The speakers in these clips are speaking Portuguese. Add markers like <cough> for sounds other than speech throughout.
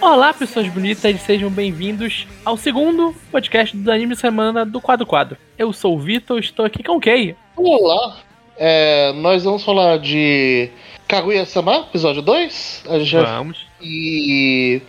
Olá, pessoas bonitas, sejam bem-vindos ao segundo podcast do Anime Semana do Quadro Quadro. Eu sou o Vitor, estou aqui com o Kei. Olá, é, nós vamos falar de Kaguya-sama, episódio 2. Já... Vamos. E.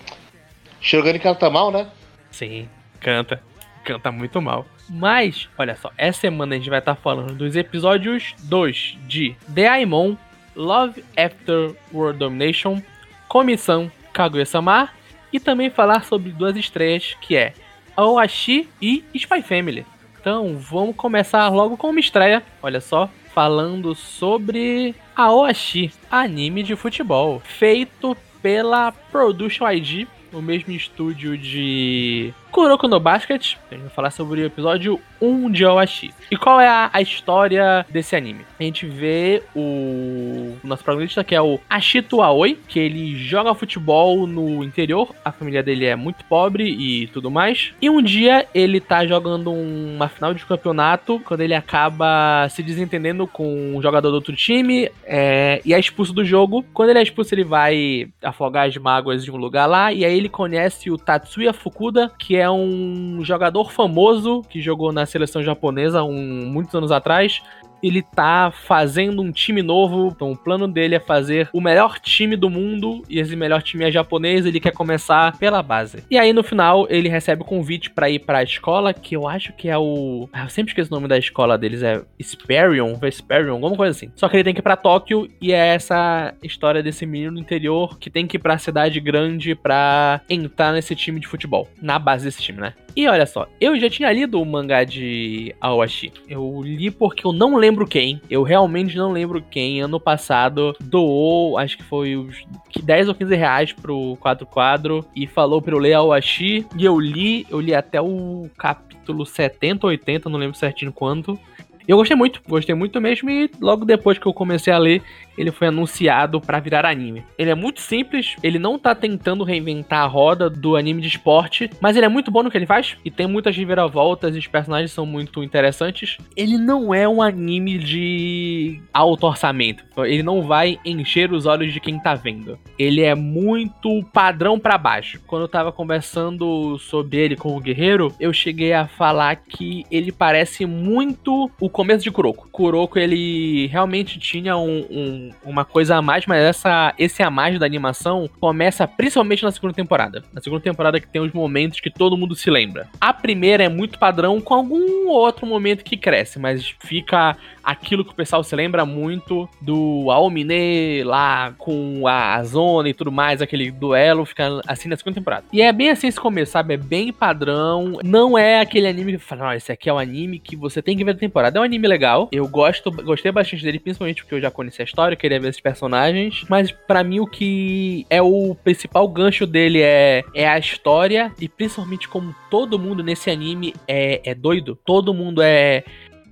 Shirogane canta mal, né? Sim, canta. Canta muito mal. Mas, olha só, essa semana a gente vai estar falando dos episódios 2 de The Aimon, Love After World Domination, Comissão Kaguya-sama e também falar sobre duas estreias que é Aoashi e Spy Family. Então vamos começar logo com uma estreia, olha só, falando sobre Aoashi, anime de futebol, feito pela Production ID, o mesmo estúdio de Kuroko no Basket. A gente vai falar sobre o episódio 1 de Oashi. E qual é a, a, história desse anime? A gente vê o nosso protagonista que é o Ashito Aoi, que ele joga futebol no interior, a família dele é muito pobre e tudo mais. E um dia ele tá jogando uma final de campeonato, quando ele acaba se desentendendo com um jogador do outro time é, e é expulso do jogo. Quando ele é expulso, ele vai afogar as mágoas de um lugar lá, e aí ele conhece o Tatsuya Fukuda, que é é um jogador famoso que jogou na seleção japonesa um, muitos anos atrás ele tá fazendo um time novo. Então, o plano dele é fazer o melhor time do mundo. E esse melhor time é japonês. Ele quer começar pela base. E aí, no final, ele recebe o convite para ir para a escola, que eu acho que é o. Eu sempre esqueço o nome da escola deles. É Sperion, Vesperion, alguma coisa assim. Só que ele tem que ir pra Tóquio. E é essa história desse menino no interior que tem que ir pra cidade grande pra entrar nesse time de futebol. Na base desse time, né? E olha só, eu já tinha lido o mangá de Aoshi. Eu li porque eu não lembro quem. Eu realmente não lembro quem. Ano passado doou, acho que foi os 10 ou 15 reais pro quadro quadro e falou pra eu ler Aoshi. E eu li, eu li até o capítulo 70 ou 80, não lembro certinho quanto. Eu gostei muito, gostei muito mesmo e logo depois que eu comecei a ler, ele foi anunciado para virar anime. Ele é muito simples, ele não tá tentando reinventar a roda do anime de esporte, mas ele é muito bom no que ele faz e tem muitas reviravoltas e os personagens são muito interessantes. Ele não é um anime de alto orçamento, ele não vai encher os olhos de quem tá vendo. Ele é muito padrão para baixo. Quando eu tava conversando sobre ele com o Guerreiro, eu cheguei a falar que ele parece muito o começo de Kuroko. Kuroko ele realmente tinha um, um uma coisa a mais, mas essa, esse a mais da animação começa principalmente na segunda temporada. Na segunda temporada que tem os momentos que todo mundo se lembra. A primeira é muito padrão com algum outro momento que cresce, mas fica aquilo que o pessoal se lembra muito do Aomine lá com a zona e tudo mais, aquele duelo, fica assim na segunda temporada. E é bem assim esse começo, sabe? É bem padrão. Não é aquele anime que fala, oh, esse aqui é o anime que você tem que ver a temporada. É um anime legal. Eu gosto, gostei bastante dele, principalmente porque eu já conheci a história, queria ver esses personagens. Mas para mim o que é o principal gancho dele é, é a história e principalmente como todo mundo nesse anime é, é doido. Todo mundo é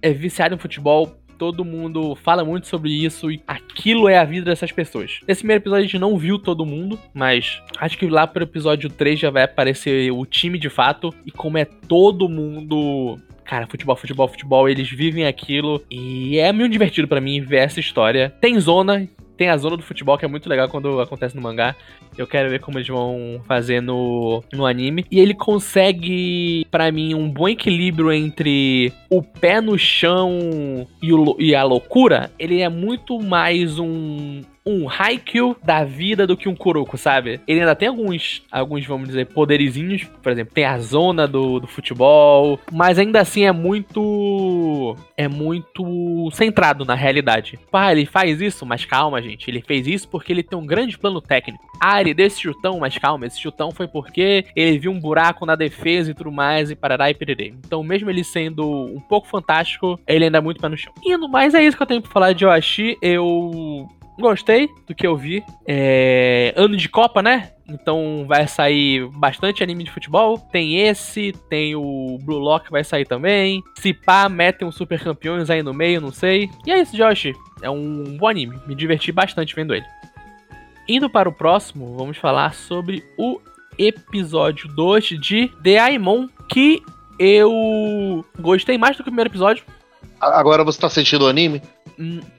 é viciado em futebol, todo mundo fala muito sobre isso e aquilo é a vida dessas pessoas. Nesse primeiro episódio a gente não viu todo mundo, mas acho que lá pro episódio 3 já vai aparecer o time de fato e como é todo mundo cara, futebol, futebol, futebol, eles vivem aquilo e é muito divertido para mim ver essa história. Tem zona, tem a zona do futebol que é muito legal quando acontece no mangá. Eu quero ver como eles vão fazer no, no anime. E ele consegue, para mim, um bom equilíbrio entre o pé no chão e, o, e a loucura. Ele é muito mais um, um Haikyuu da vida do que um Kuroko, sabe? Ele ainda tem alguns, alguns vamos dizer, poderizinhos. Por exemplo, tem a zona do, do futebol. Mas ainda assim é muito. É muito centrado na realidade. Pá, ele faz isso, mas calma, gente. Ele fez isso porque ele tem um grande plano técnico. Ah, ele deu esse chutão, mas calma, esse chutão foi porque ele viu um buraco na defesa e tudo mais, e parará e pererê. Então, mesmo ele sendo um pouco fantástico, ele ainda é muito pé no chão. E no mais é isso que eu tenho pra falar de Yoshi. Eu Gostei do que eu vi. É... Ano de Copa, né? Então vai sair bastante anime de futebol. Tem esse, tem o Blue Lock vai sair também. Se pá, metem os super campeões aí no meio, não sei. E é isso, Josh. É um bom anime. Me diverti bastante vendo ele. Indo para o próximo, vamos falar sobre o episódio 2 de The Aimon, que eu gostei mais do que o primeiro episódio. Agora você tá sentindo o anime?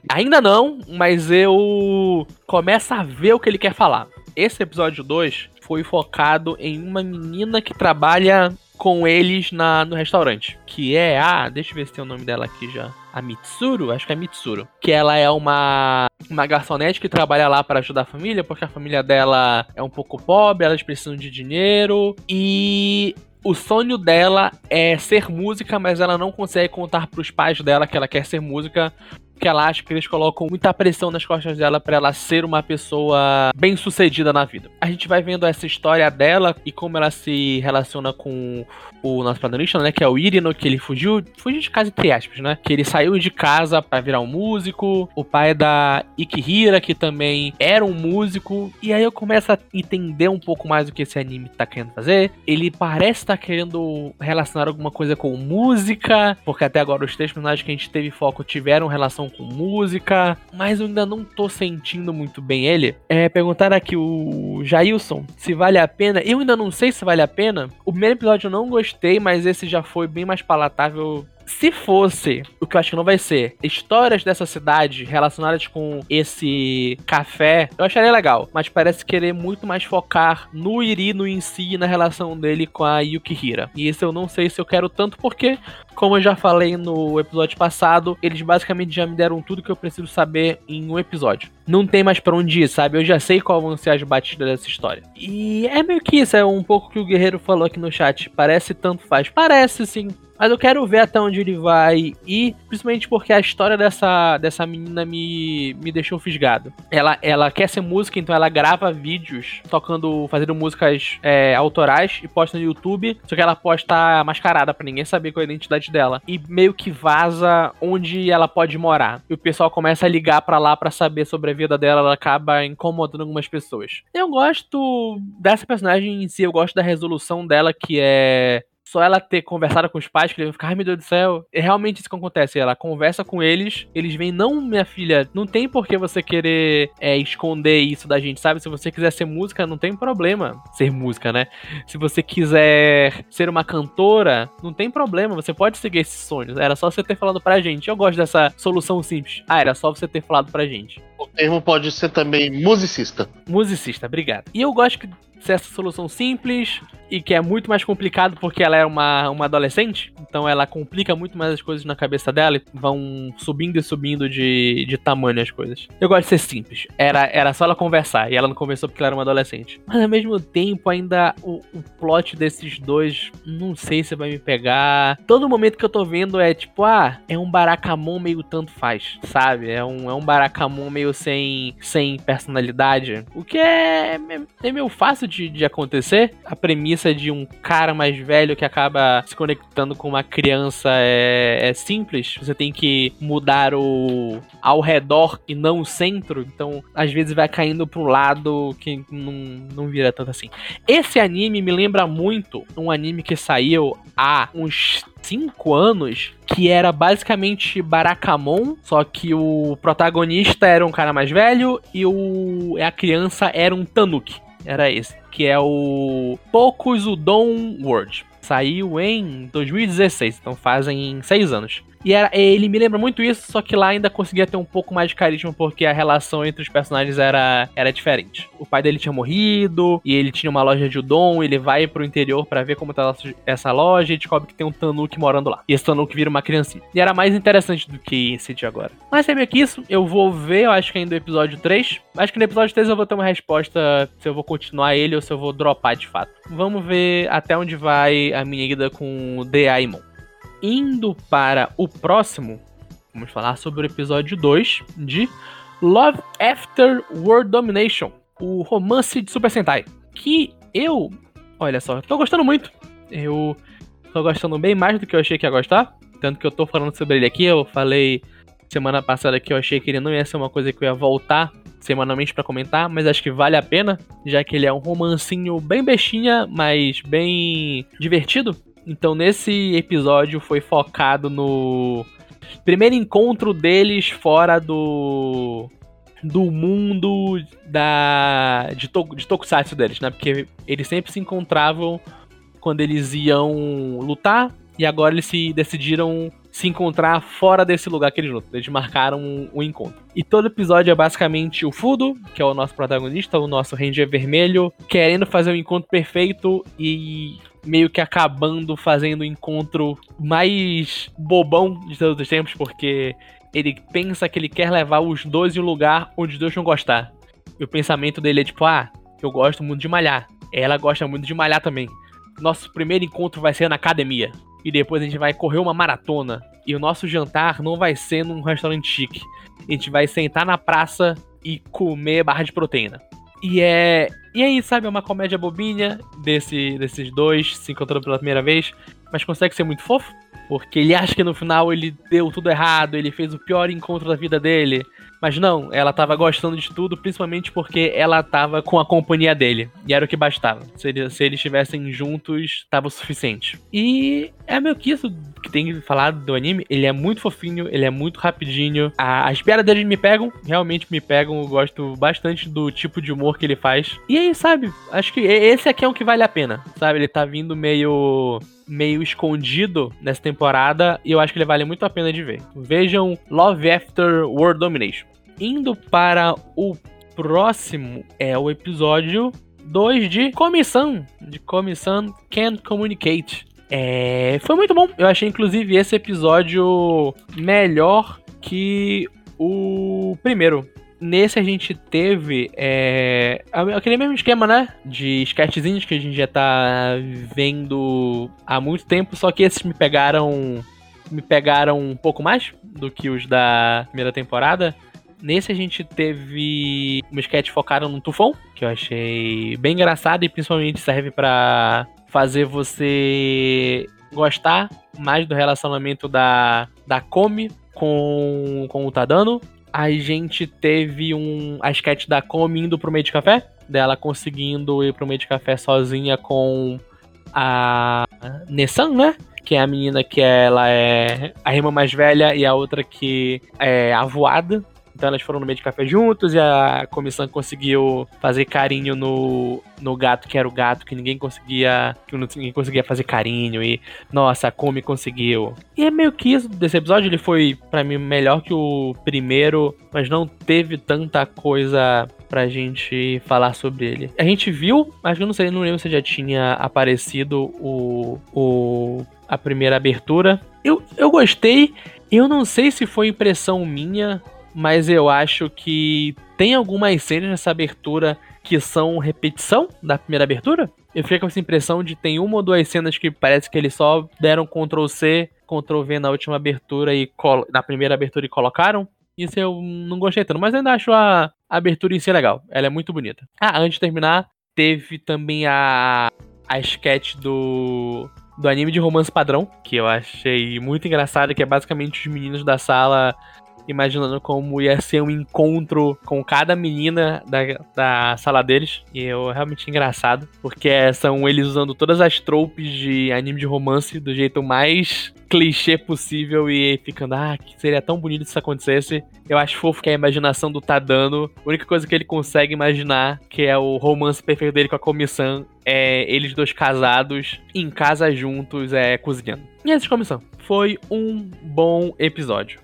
Ainda não, mas eu começo a ver o que ele quer falar. Esse episódio 2 foi focado em uma menina que trabalha com eles na, no restaurante. Que é a. Deixa eu ver se tem o nome dela aqui já. A Mitsuru? Acho que é Mitsuru. Que ela é uma, uma garçonete que trabalha lá para ajudar a família, porque a família dela é um pouco pobre, elas precisam de dinheiro. E o sonho dela é ser música, mas ela não consegue contar para os pais dela que ela quer ser música, que ela acha que eles colocam muita pressão nas costas dela para ela ser uma pessoa bem sucedida na vida. A gente vai vendo essa história dela e como ela se relaciona com o nosso protagonista, né, que é o Irino, que ele fugiu, fugiu de casa entre aspas, né, que ele saiu de casa para virar um músico, o pai da Ikihira, que também era um músico, e aí eu começo a entender um pouco mais o que esse anime tá querendo fazer. Ele parece estar tá querendo relacionar alguma coisa com música, porque até agora os três personagens que a gente teve foco tiveram relação com música, mas eu ainda não tô sentindo muito bem ele. É, perguntar aqui o Jailson se vale a pena. Eu ainda não sei se vale a pena. O primeiro episódio eu não gostei, mas esse já foi bem mais palatável se fosse, o que eu acho que não vai ser, histórias dessa cidade relacionadas com esse café, eu acharia legal. Mas parece querer muito mais focar no Irino em si e na relação dele com a Yukihira. E isso eu não sei se eu quero tanto, porque, como eu já falei no episódio passado, eles basicamente já me deram tudo que eu preciso saber em um episódio. Não tem mais pra onde ir, sabe? Eu já sei qual vão ser as batidas dessa história. E é meio que isso, é um pouco que o Guerreiro falou aqui no chat. Parece tanto faz. Parece sim mas eu quero ver até onde ele vai ir, principalmente porque a história dessa, dessa menina me, me deixou fisgado. Ela, ela quer ser música, então ela grava vídeos tocando, fazendo músicas é, autorais e posta no YouTube, só que ela posta mascarada para ninguém saber qual é a identidade dela. E meio que vaza onde ela pode morar. E o pessoal começa a ligar para lá para saber sobre a vida dela, ela acaba incomodando algumas pessoas. Eu gosto dessa personagem em si, eu gosto da resolução dela, que é só ela ter conversado com os pais, que ele vai ficar, ai meu Deus do céu. É realmente isso que acontece. Ela conversa com eles, eles vêm, não, minha filha, não tem por que você querer é, esconder isso da gente, sabe? Se você quiser ser música, não tem problema ser música, né? Se você quiser ser uma cantora, não tem problema, você pode seguir esses sonhos. Era só você ter falado pra gente. Eu gosto dessa solução simples. Ah, era só você ter falado pra gente. O termo pode ser também musicista. Musicista, obrigado. E eu gosto que ser essa solução simples e que é muito mais complicado porque ela é uma, uma adolescente, então ela complica muito mais as coisas na cabeça dela e vão subindo e subindo de, de tamanho as coisas. Eu gosto de ser simples. Era, era só ela conversar e ela não conversou porque ela era uma adolescente. Mas ao mesmo tempo, ainda o, o plot desses dois, não sei se vai me pegar. Todo momento que eu tô vendo é tipo, ah, é um Barakamon meio tanto faz, sabe? É um, é um Barakamon meio sem, sem personalidade. O que é, é, é meio fácil de, de acontecer. A premissa de um cara mais velho que acaba se conectando com uma criança é, é simples. Você tem que mudar o ao redor e não o centro. Então, às vezes vai caindo para um lado que não, não vira tanto assim. Esse anime me lembra muito um anime que saiu há uns 5 anos, que era basicamente Barakamon, só que o protagonista era um cara mais velho e o a criança era um Tanuki era esse, que é o Tokuzudon World. Saiu em 2016, então fazem seis anos. E era, ele me lembra muito isso, só que lá ainda conseguia ter um pouco mais de carisma porque a relação entre os personagens era, era diferente. O pai dele tinha morrido e ele tinha uma loja de udon, ele vai pro interior para ver como tá essa loja e descobre que tem um Tanuki morando lá. E esse Tanuki vira uma criancinha. E era mais interessante do que esse de agora. Mas é meio que isso, eu vou ver, eu acho que ainda o episódio 3. Acho que no episódio 3 eu vou ter uma resposta se eu vou continuar ele ou se eu vou dropar de fato. Vamos ver até onde vai a minha ida com o The Aimon indo para o próximo, vamos falar sobre o episódio 2 de Love After World Domination, o romance de Super Sentai. Que eu, olha só, tô gostando muito. Eu tô gostando bem mais do que eu achei que ia gostar. Tanto que eu tô falando sobre ele aqui, eu falei semana passada que eu achei que ele não ia ser uma coisa que eu ia voltar semanalmente para comentar, mas acho que vale a pena, já que ele é um romancinho bem bestinha, mas bem divertido. Então, nesse episódio foi focado no primeiro encontro deles fora do do mundo da de, to, de tokusatsu deles, né? Porque eles sempre se encontravam quando eles iam lutar e agora eles se decidiram se encontrar fora desse lugar que eles lutam. Eles marcaram um, um, encontro. E todo episódio é basicamente o Fudo, que é o nosso protagonista, o nosso Ranger Vermelho, querendo fazer o um encontro perfeito e meio que acabando fazendo o encontro mais bobão de todos os tempos, porque ele pensa que ele quer levar os dois em um lugar onde os dois vão gostar. E o pensamento dele é tipo, ah, eu gosto muito de malhar. Ela gosta muito de malhar também. Nosso primeiro encontro vai ser na academia e depois a gente vai correr uma maratona. E o nosso jantar não vai ser num restaurante chique. A gente vai sentar na praça e comer barra de proteína. E é. E aí, sabe, é uma comédia bobinha desse, desses dois se encontrando pela primeira vez, mas consegue ser muito fofo. Porque ele acha que no final ele deu tudo errado, ele fez o pior encontro da vida dele. Mas não, ela tava gostando de tudo, principalmente porque ela tava com a companhia dele. E era o que bastava. Se, ele, se eles estivessem juntos, tava o suficiente. E é meio que isso que tem que falar do anime. Ele é muito fofinho, ele é muito rapidinho. A, as piadas dele me pegam, realmente me pegam. Eu gosto bastante do tipo de humor que ele faz. E aí, sabe, acho que esse aqui é o que vale a pena. Sabe, ele tá vindo meio meio escondido nessa temporada e eu acho que ele vale muito a pena de ver. Vejam Love After World Domination. Indo para o próximo é o episódio 2 de Comissão, de Comissão Can't Communicate. É, foi muito bom. Eu achei inclusive esse episódio melhor que o primeiro. Nesse a gente teve é, aquele mesmo esquema, né? De sketchzinhos que a gente já tá vendo há muito tempo, só que esses me pegaram. Me pegaram um pouco mais do que os da primeira temporada. Nesse a gente teve um sketch focado no tufão, que eu achei bem engraçado e principalmente serve para fazer você gostar mais do relacionamento da, da Come com, com o Tadano a gente teve um, a sketch da Komi indo pro meio de café, dela conseguindo ir pro meio de café sozinha com a Nessan, né? Que é a menina que ela é a irmã mais velha e a outra que é a voada. Então elas foram no meio de café juntos e a comissão conseguiu fazer carinho no, no gato, que era o gato que ninguém conseguia. Que ninguém conseguia fazer carinho. E, nossa, a Komi conseguiu. E é meio que isso desse episódio. Ele foi, para mim, melhor que o primeiro, mas não teve tanta coisa pra gente falar sobre ele. A gente viu, mas eu não sei, não lembro se já tinha aparecido o, o a primeira abertura. Eu, eu gostei. Eu não sei se foi impressão minha mas eu acho que tem algumas cenas nessa abertura que são repetição da primeira abertura. Eu fiquei com essa impressão de tem uma ou duas cenas que parece que eles só deram Ctrl C, Ctrl V na última abertura e na primeira abertura e colocaram. Isso eu não gostei tanto, mas ainda acho a, abertura em si legal. Ela é muito bonita. Ah, antes de terminar, teve também a a sketch do do anime de romance padrão, que eu achei muito engraçado, que é basicamente os meninos da sala imaginando como ia ser um encontro com cada menina da, da sala deles. E eu realmente engraçado, porque são eles usando todas as tropes de anime de romance do jeito mais clichê possível e ficando, ah, que seria tão bonito se isso acontecesse. Eu acho fofo que a imaginação do Tadano, a única coisa que ele consegue imaginar, que é o romance perfeito dele com a comissão, é eles dois casados, em casa juntos, é cozinhando. E essa comissão. Foi um bom episódio.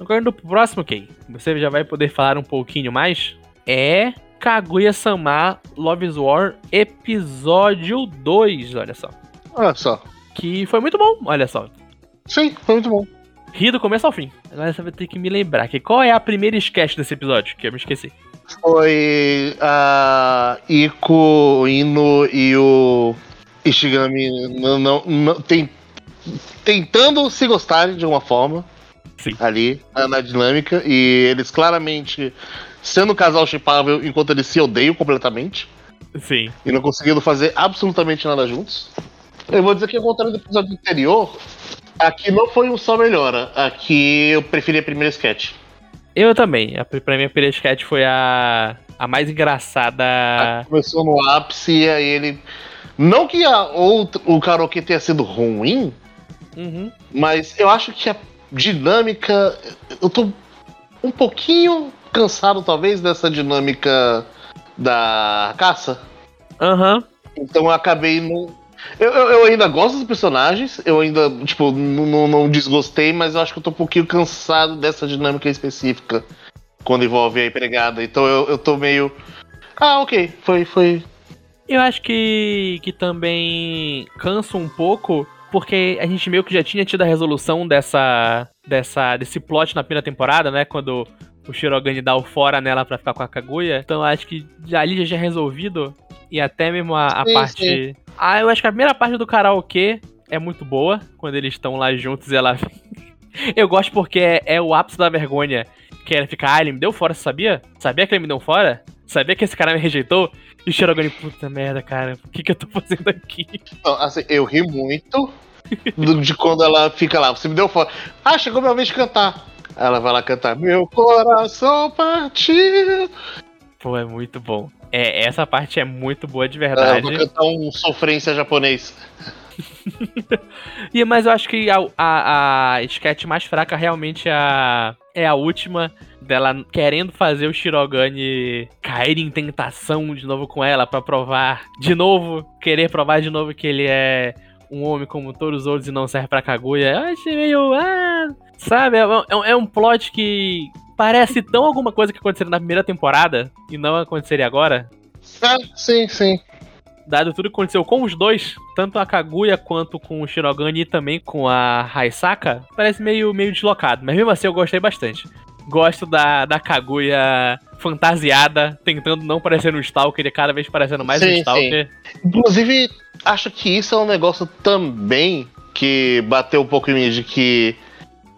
Agora indo pro próximo, Kay, você já vai poder falar um pouquinho mais, é Kaguya-sama Love's War episódio 2, olha só. Olha só. Que foi muito bom, olha só. Sim, foi muito bom. Ri do começo ao fim. Agora você vai ter que me lembrar que qual é a primeira sketch desse episódio, que eu me esqueci. Foi a Iko, Ino e o Ishigami não, não, não, tem, tentando se gostarem de uma forma. Sim. ali na dinâmica. E eles claramente sendo um casal chipável enquanto eles se odeiam completamente. Sim. E não conseguindo fazer absolutamente nada juntos. Eu vou dizer que ao contrário do episódio anterior, aqui não foi um só melhora. Aqui eu preferi a primeira sketch. Eu também. A, pra mim a primeira sketch foi a, a mais engraçada. A começou no ápice e aí ele. Não que a outro, o karaokê tenha sido ruim, uhum. mas eu acho que a dinâmica. Eu tô um pouquinho cansado, talvez, dessa dinâmica da caça. Aham. Uhum. Então eu acabei no. Eu, eu, eu ainda gosto dos personagens, eu ainda, tipo, não, não desgostei, mas eu acho que eu tô um pouquinho cansado dessa dinâmica específica quando envolve a empregada. Então eu, eu tô meio. Ah, ok, foi. foi. Eu acho que, que também cansa um pouco, porque a gente meio que já tinha tido a resolução dessa, dessa desse plot na primeira temporada, né? Quando o Shirogane dá o fora nela pra ficar com a Kaguya. Então eu acho que ali já é resolvido. E até mesmo a, a sim, parte. Sim. Ah, eu acho que a primeira parte do karaokê é muito boa. Quando eles estão lá juntos e ela. <laughs> eu gosto porque é, é, o ápice da vergonha. Que ela fica, ah, ele me deu fora, você sabia? Sabia que ele me deu fora? Sabia que esse cara me rejeitou? E o Shirogane, puta merda, cara, o que, que eu tô <laughs> fazendo aqui? Não, assim, eu ri muito de quando ela fica lá, você me deu fora. Ah, chegou minha vez de cantar. Ela vai lá cantar Meu coração partiu. Pô, é muito bom. É, essa parte é muito boa de verdade. É, eu vou cantar um sofrência japonês. <laughs> e, mas eu acho que a, a, a sketch mais fraca realmente é a, é a última dela querendo fazer o Shirogane cair em tentação de novo com ela para provar de novo, querer provar de novo que ele é um homem como todos os outros e não serve pra Kaguya. Eu achei meio. Ah, sabe? É, é, é um plot que parece tão alguma coisa que aconteceu na primeira temporada e não aconteceria agora. Ah, sim, sim. Dado tudo que aconteceu com os dois, tanto a Kaguya quanto com o Shirogane e também com a Haisaka, parece meio, meio deslocado. Mas mesmo assim eu gostei bastante. Gosto da, da Kaguya fantasiada, tentando não parecer um Stalker e cada vez parecendo mais sim, um Stalker. Sim. Inclusive, acho que isso é um negócio também que bateu um pouco em mim, de que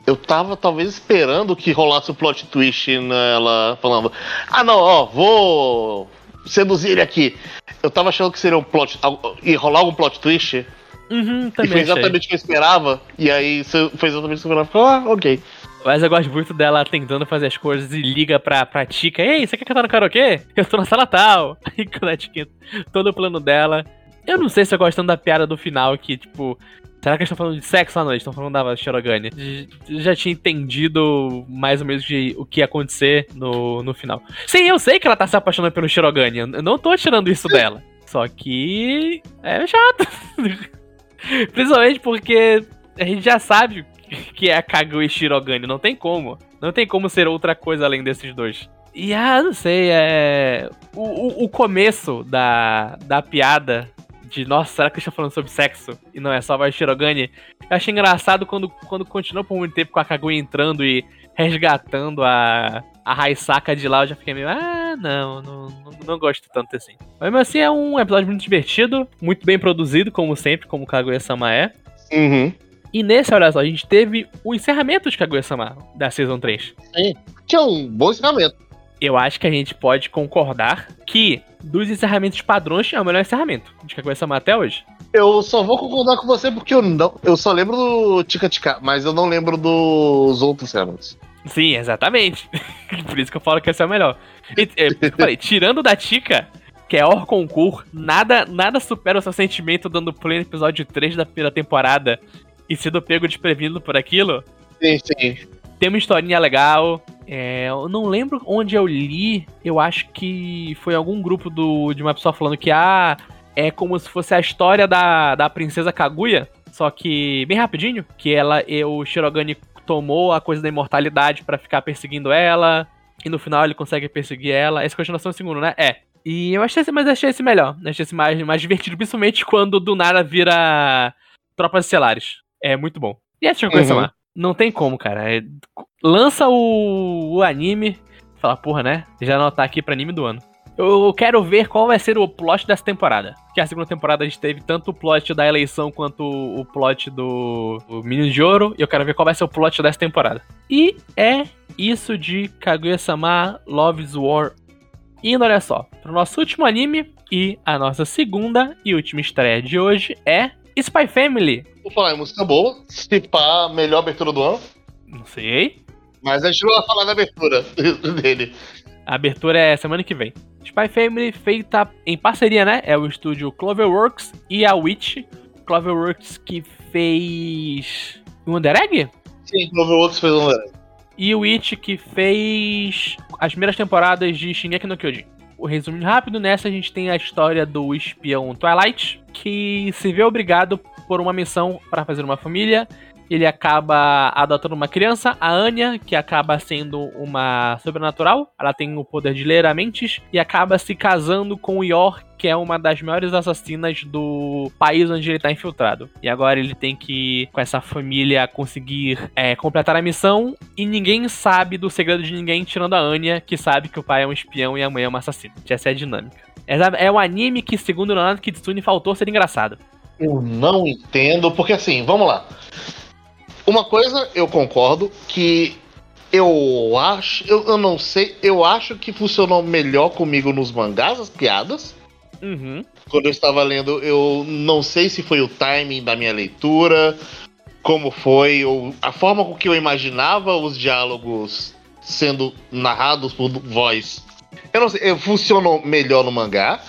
eu tava talvez esperando que rolasse o plot twist nela falando: Ah, não, ó, vou seduzir ele aqui. Eu tava achando que seria um plot. ia rolar algum plot twist. Uhum, também e foi exatamente o que eu esperava. E aí foi exatamente o que eu esperava. Ah, ok. Mas eu gosto muito dela tentando fazer as coisas e liga pra, pra Tika. Ei, você quer cantar no karaokê? Eu tô na sala tal. <laughs> Aí quando a Tika, todo o plano dela. Eu não sei se eu gosto tanto da piada do final, que, tipo, Será que eles estão falando de sexo à noite? Estão falando da Shirogane? Já tinha entendido mais ou menos de, o que ia acontecer no, no final. Sim, eu sei que ela tá se apaixonando pelo Shirogane. Eu não tô tirando isso dela. Só que. É chato. <laughs> Principalmente porque a gente já sabe que é a Kaguya e Shirogane. Não tem como. Não tem como ser outra coisa além desses dois. E ah, não sei, é. O, o, o começo da, da piada de nossa, será que eles estão falando sobre sexo e não é só vai Shirogane? Eu achei engraçado quando, quando continuou por muito tempo com a Kaguya entrando e resgatando a, a Raisaka de lá, eu já fiquei meio, ah, não, não, não, não gosto tanto assim. Mas mesmo assim é um episódio muito divertido, muito bem produzido, como sempre, como Kaguya-sama é. Uhum. E nesse, olha só, a gente teve o encerramento de Kaguya-sama da Season 3. Sim, que é um bom encerramento. Eu acho que a gente pode concordar que dos encerramentos padrões é o melhor encerramento de Kaguya-sama até hoje. Eu só vou concordar com você porque eu não. Eu só lembro do Tika Tika, mas eu não lembro dos outros encerramentos. Sim, exatamente. <laughs> Por isso que eu falo que esse é o melhor. E, é, eu falei, tirando da Tika, que é Or Concur, nada, nada supera o seu sentimento dando play no episódio 3 da primeira temporada e sendo pego desprevenido por aquilo. Sim, sim. Tem uma historinha legal, é, eu não lembro onde eu li, eu acho que foi algum grupo do, de uma pessoa falando que ah, é como se fosse a história da, da princesa Kaguya, só que bem rapidinho, que ela e o Shirogane tomou a coisa da imortalidade para ficar perseguindo ela, e no final ele consegue perseguir ela. Essa é continuação do segundo, né? É. E eu achei esse, mas achei esse melhor. Achei esse mais, mais divertido, principalmente quando do nada vira Tropas Estelares. É muito bom. E essa coisa uhum. lá. Não tem como, cara. É, lança o, o anime. Fala, porra, né? Já anotar aqui pra anime do ano. Eu quero ver qual vai ser o plot dessa temporada. Que a segunda temporada a gente teve tanto o plot da eleição quanto o plot do, do Menino de Ouro. E eu quero ver qual vai ser o plot dessa temporada. E é isso de Kaguya-sama Love's War. Indo, olha só, pro nosso último anime e a nossa segunda e última estreia de hoje é Spy Family. Vou falar em música boa. Se pá, melhor abertura do ano. Não sei. Mas a gente não vai falar da abertura <laughs> dele. A abertura é semana que vem. Spy Family feita em parceria, né? É o estúdio Cloverworks e a Witch. Cloverworks que fez. Wonder Egg? Sim, Cloverworks fez Wonder Egg. E o Witch que fez as primeiras temporadas de Shingeki no Kyojin. Resumindo rápido, nessa a gente tem a história do espião Twilight, que se vê obrigado por uma missão para fazer uma família ele acaba adotando uma criança, a Anya, que acaba sendo uma sobrenatural. Ela tem o poder de ler a mentes e acaba se casando com o Yor, que é uma das maiores assassinas do país onde ele está infiltrado. E agora ele tem que, com essa família, conseguir é, completar a missão. E ninguém sabe do segredo de ninguém, tirando a Anya, que sabe que o pai é um espião e a mãe é uma assassina. Essa é a dinâmica. É um anime que, segundo o Leonardo Kitsune, faltou ser engraçado. Eu não entendo, porque assim, vamos lá. Uma coisa eu concordo que eu acho, eu, eu não sei, eu acho que funcionou melhor comigo nos mangás as piadas. Uhum. Quando eu estava lendo, eu não sei se foi o timing da minha leitura, como foi, ou a forma com que eu imaginava os diálogos sendo narrados por voz. Eu não sei, funcionou melhor no mangá.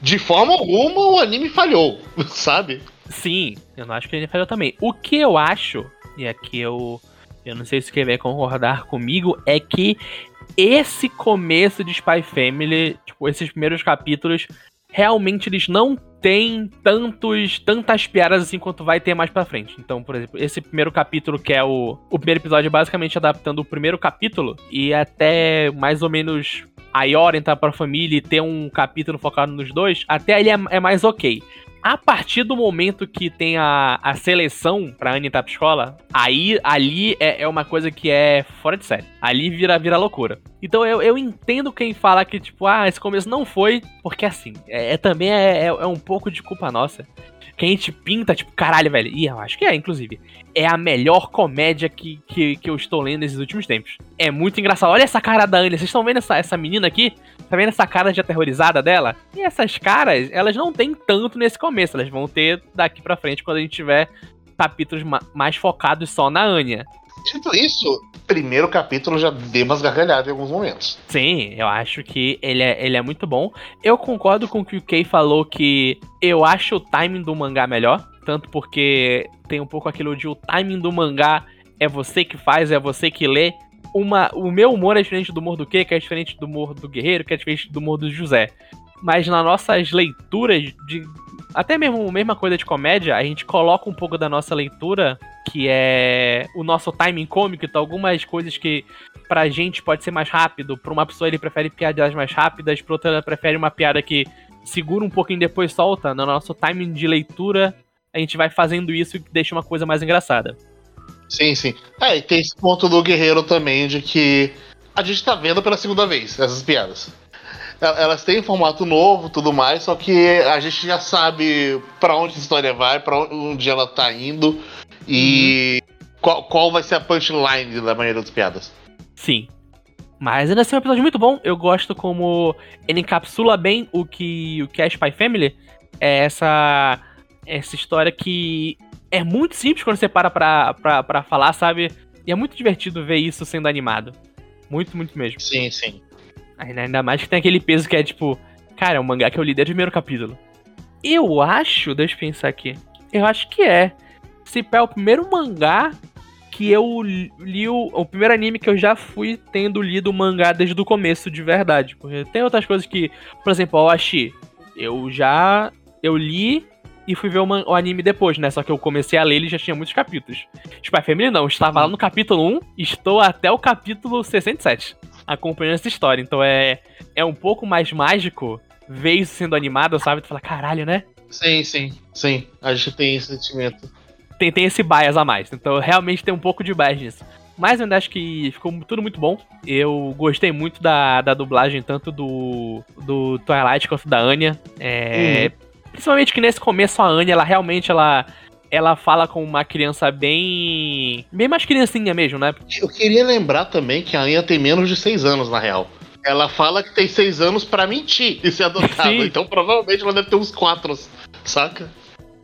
De forma alguma o anime falhou, <laughs> sabe? Sim, eu não acho que ele falhou também. O que eu acho e aqui eu, eu não sei se quem vai concordar comigo, é que esse começo de Spy Family, tipo, esses primeiros capítulos, realmente eles não têm tantos, tantas piadas assim quanto vai ter mais pra frente. Então, por exemplo, esse primeiro capítulo, que é o, o primeiro episódio, basicamente adaptando o primeiro capítulo, e até mais ou menos a Yor entrar pra família e ter um capítulo focado nos dois, até ali é, é mais ok. A partir do momento que tem a, a seleção pra entrar pra escola, aí ali é, é uma coisa que é fora de série. Ali vira, vira loucura. Então eu, eu entendo quem fala que, tipo, ah, esse começo não foi, porque assim, é, é também é, é, é um pouco de culpa nossa que a gente pinta, tipo, caralho, velho. E eu acho que é, inclusive. É a melhor comédia que, que, que eu estou lendo nesses últimos tempos. É muito engraçado. Olha essa cara da Anya. Vocês estão vendo essa, essa menina aqui? Tá vendo essa cara de aterrorizada dela? E essas caras, elas não tem tanto nesse começo. Elas vão ter daqui pra frente quando a gente tiver capítulos mais focados só na Anya. Dito isso, primeiro capítulo já deu umas gargalhadas em alguns momentos. Sim, eu acho que ele é, ele é muito bom. Eu concordo com o que o Kei falou que eu acho o timing do mangá melhor. Tanto porque tem um pouco aquilo de o timing do mangá é você que faz, é você que lê. Uma, o meu humor é diferente do humor do Kei, que é diferente do humor do Guerreiro, que é diferente do humor do José. Mas nas nossas leituras de até mesmo a mesma coisa de comédia, a gente coloca um pouco da nossa leitura, que é o nosso timing cômico, então algumas coisas que pra gente pode ser mais rápido, pra uma pessoa ele prefere piadas mais rápidas, pra outra ela prefere uma piada que segura um pouquinho e depois solta. No nosso timing de leitura, a gente vai fazendo isso e deixa uma coisa mais engraçada. Sim, sim. É, e tem esse ponto do Guerreiro também, de que a gente tá vendo pela segunda vez essas piadas elas têm formato novo, tudo mais, só que a gente já sabe para onde a história vai, para onde ela tá indo e uhum. qual, qual vai ser a punchline da maioria das piadas. Sim. Mas ainda assim é um episódio muito bom. Eu gosto como ele encapsula bem o que o que é Spy Family. É essa essa história que é muito simples quando você para pra, pra, pra falar, sabe? E é muito divertido ver isso sendo animado. Muito, muito mesmo. Sim, sim. Ainda mais que tem aquele peso que é tipo, cara, é um mangá que eu li desde o primeiro capítulo. Eu acho, deixa eu pensar aqui. Eu acho que é. Se é o primeiro mangá que eu li o, o primeiro anime que eu já fui tendo lido o mangá desde o começo de verdade. Porque tem outras coisas que, por exemplo, o Ashi, eu já eu li e fui ver o, o, anime depois, né? Só que eu comecei a ler ele já tinha muitos capítulos. Spy Family não, estava lá no capítulo 1, estou até o capítulo 67 acompanhando essa história. Então é, é um pouco mais mágico ver isso sendo animado, sabe? Tu fala, caralho, né? Sim, sim, sim. A gente tem esse sentimento. Tem, tem esse bias a mais. Então realmente tem um pouco de bias nisso. Mas eu ainda acho que ficou tudo muito bom. Eu gostei muito da, da dublagem, tanto do, do Twilight quanto da Anya. É, uhum. Principalmente que nesse começo a Anya, ela realmente ela ela fala com uma criança bem. bem mais criancinha mesmo, né? Eu queria lembrar também que a Anya tem menos de 6 anos, na real. Ela fala que tem 6 anos para mentir e ser adotada. <laughs> Então provavelmente ela deve ter uns 4, saca?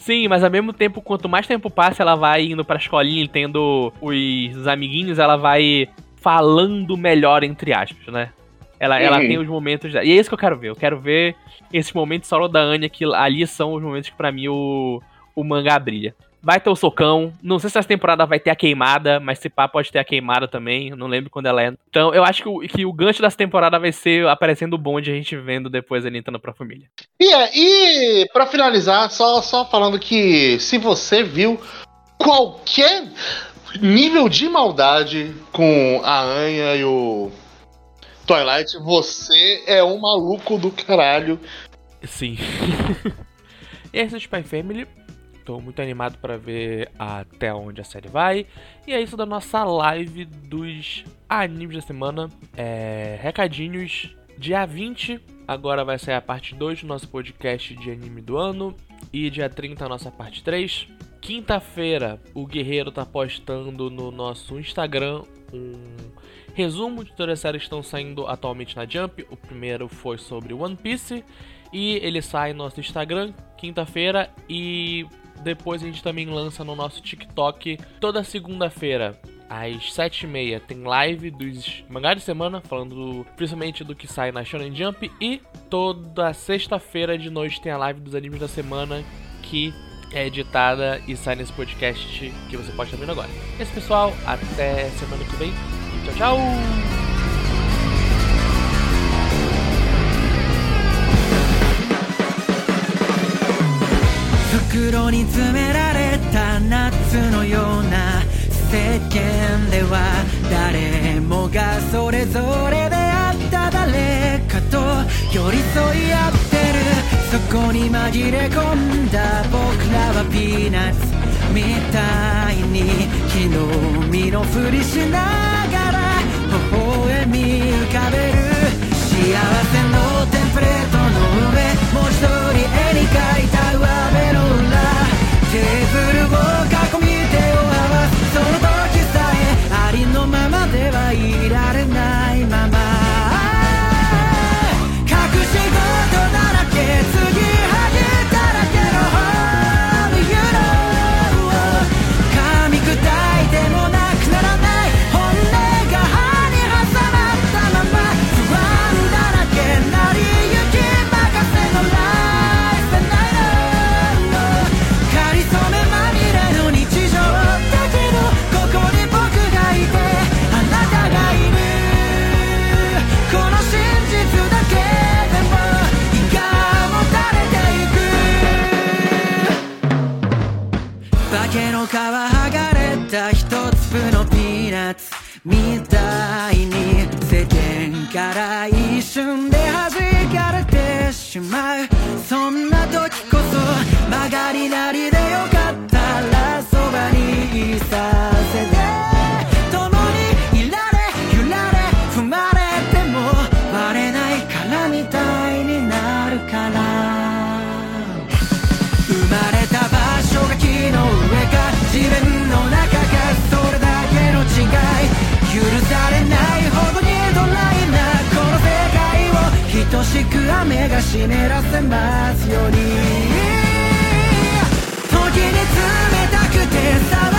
Sim, mas ao mesmo tempo, quanto mais tempo passa, ela vai indo pra escolinha e tendo os amiguinhos, ela vai falando melhor, entre aspas, né? Ela, ela tem os momentos. E é isso que eu quero ver. Eu quero ver esses momentos solo da Anya, que ali são os momentos que, para mim, o, o mangá brilha. Vai ter o socão. Não sei se essa temporada vai ter a queimada, mas se pá, pode ter a queimada também. Eu não lembro quando ela é. Então, eu acho que o, que o gancho dessa temporada vai ser aparecendo o bonde a gente vendo depois ele entrando pra família. E, é, e para finalizar, só, só falando que se você viu qualquer nível de maldade com a Anha e o Twilight, você é um maluco do caralho. Sim. <laughs> Esse é o Spy Family. Tô muito animado para ver até onde a série vai. E é isso da nossa live dos animes da semana. É... Recadinhos. Dia 20, agora vai sair a parte 2 do nosso podcast de anime do ano. E dia 30, a nossa parte 3. Quinta-feira, o Guerreiro tá postando no nosso Instagram um resumo de todas as séries que estão saindo atualmente na Jump. O primeiro foi sobre One Piece. E ele sai no nosso Instagram quinta-feira. E depois a gente também lança no nosso TikTok toda segunda-feira. Às 7h30 tem live dos mangás de semana, falando do, principalmente do que sai na Shonen Jump. E toda sexta-feira de noite tem a live dos animes da semana, que é editada e sai nesse podcast que você pode estar vendo agora. Esse pessoal, até semana que vem. Tchau, tchau! 袋に詰められた夏のような世間では誰もがそれぞれであった誰かと寄り添い合ってるそこに紛れ込んだ僕らはピーナッツみたいに木の実のふりしながら微笑み浮かべるのテンプレートの上もう一人絵に描いた上辺の裏テーブルを囲み手を合わすその時さえありのままではいられないが湿らせますように。時に冷たくて寒い